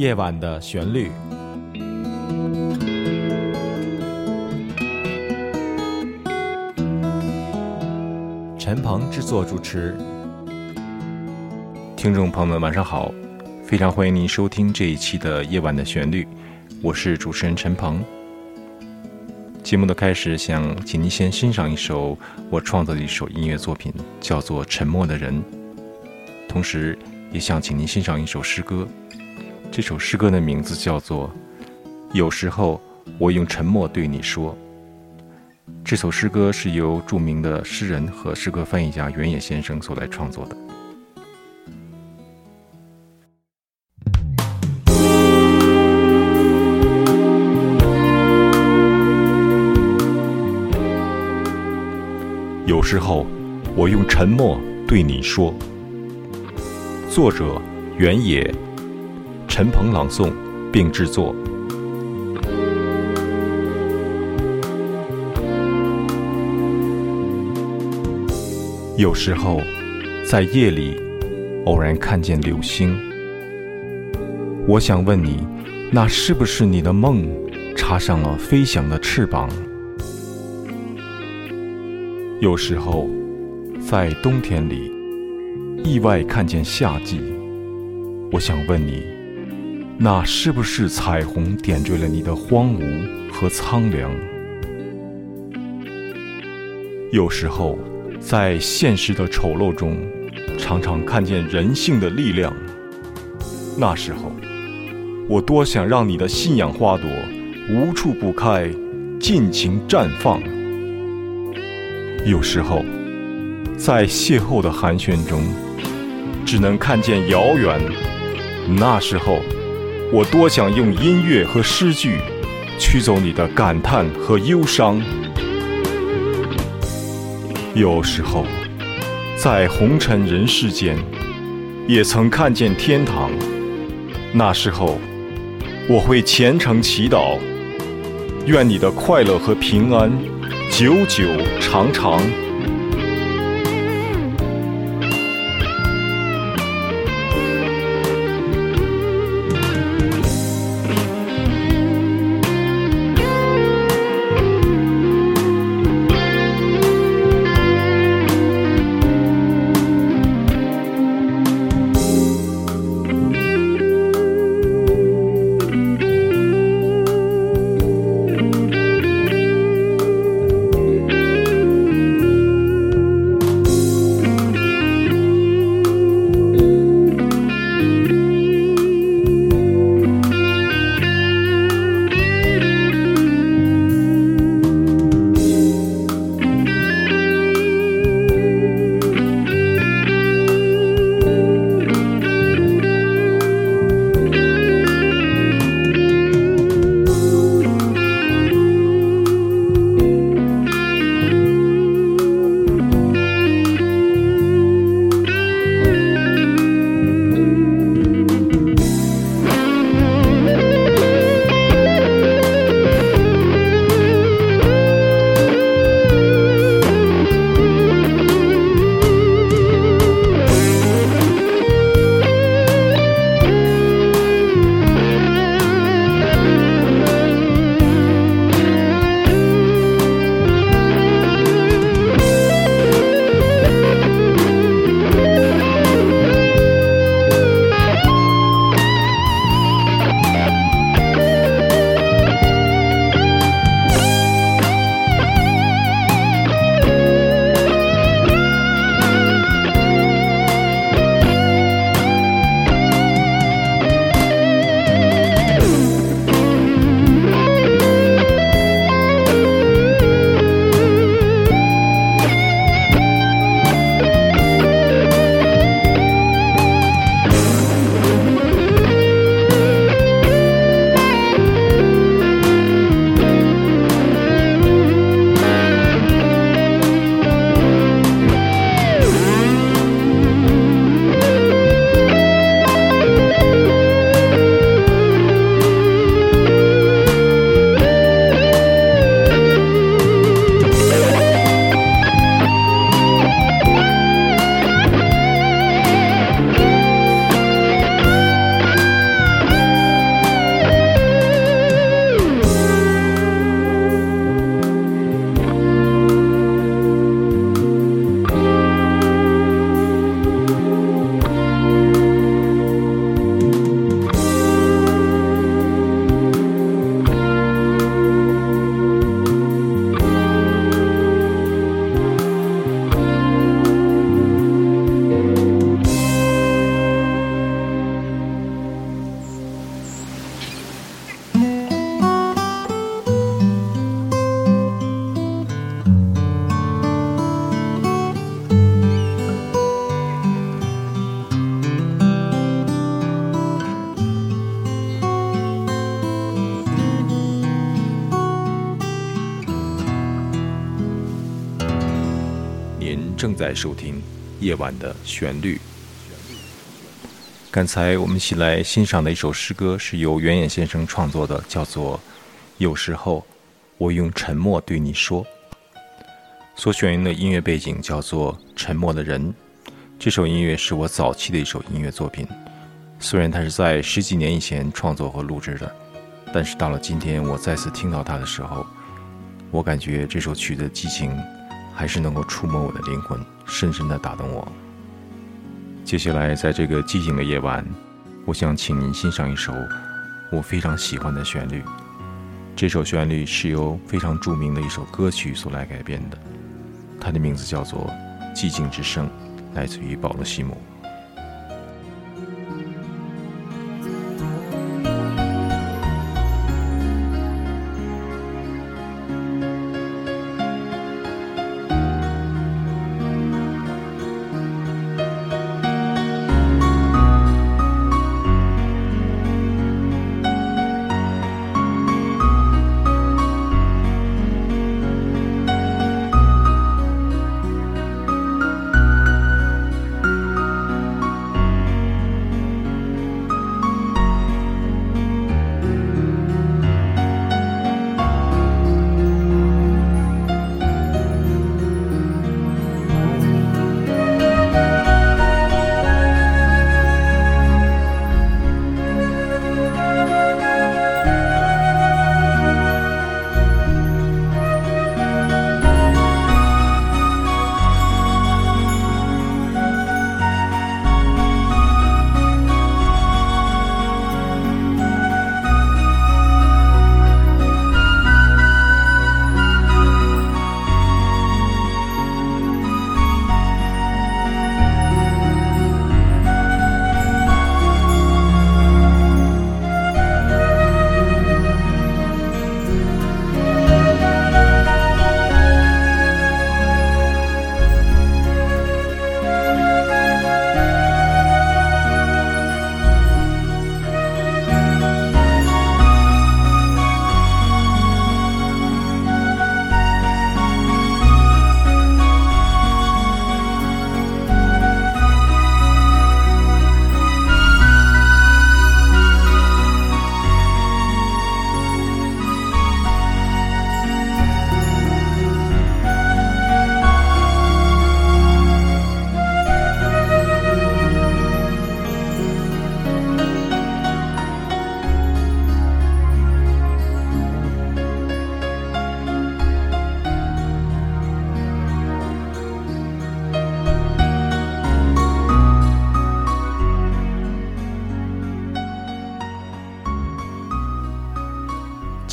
夜晚的旋律。陈鹏制作主持。听众朋友们，晚上好！非常欢迎您收听这一期的《夜晚的旋律》，我是主持人陈鹏。节目的开始，想请您先欣赏一首我创作的一首音乐作品，叫做《沉默的人》。同时，也想请您欣赏一首诗歌。这首诗歌的名字叫做《有时候我用沉默对你说》。这首诗歌是由著名的诗人和诗歌翻译家原野先生所来创作的。有时候，我用沉默对你说。作者：原野，陈鹏朗诵并制作。有时候，在夜里，偶然看见流星，我想问你，那是不是你的梦插上了飞翔的翅膀？有时候，在冬天里，意外看见夏季，我想问你，那是不是彩虹点缀了你的荒芜和苍凉？有时候，在现实的丑陋中，常常看见人性的力量。那时候，我多想让你的信仰花朵无处不开，尽情绽放。有时候，在邂逅的寒暄中，只能看见遥远。那时候，我多想用音乐和诗句，驱走你的感叹和忧伤。有时候，在红尘人世间，也曾看见天堂。那时候，我会虔诚祈祷，愿你的快乐和平安。久久长长。正在收听《夜晚的旋律》。刚才我们一起来欣赏的一首诗歌是由袁野先生创作的，叫做《有时候我用沉默对你说》。所选用的音乐背景叫做《沉默的人》。这首音乐是我早期的一首音乐作品，虽然它是在十几年以前创作和录制的，但是到了今天，我再次听到它的时候，我感觉这首曲的激情。还是能够触摸我的灵魂，深深的打动我。接下来，在这个寂静的夜晚，我想请您欣赏一首我非常喜欢的旋律。这首旋律是由非常著名的一首歌曲所来改编的，它的名字叫做《寂静之声》，来自于保罗·西姆。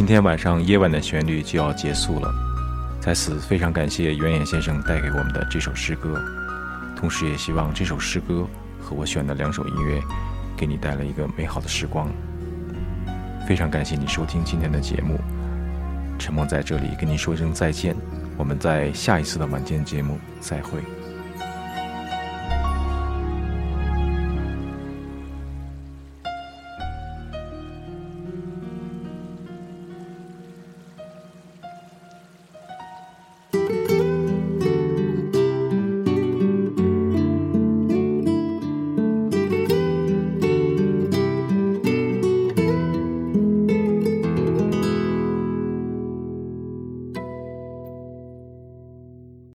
今天晚上夜晚的旋律就要结束了，在此非常感谢袁野先生带给我们的这首诗歌，同时也希望这首诗歌和我选的两首音乐给你带来一个美好的时光。非常感谢你收听今天的节目，陈梦在这里跟你说声再见，我们在下一次的晚间节目再会。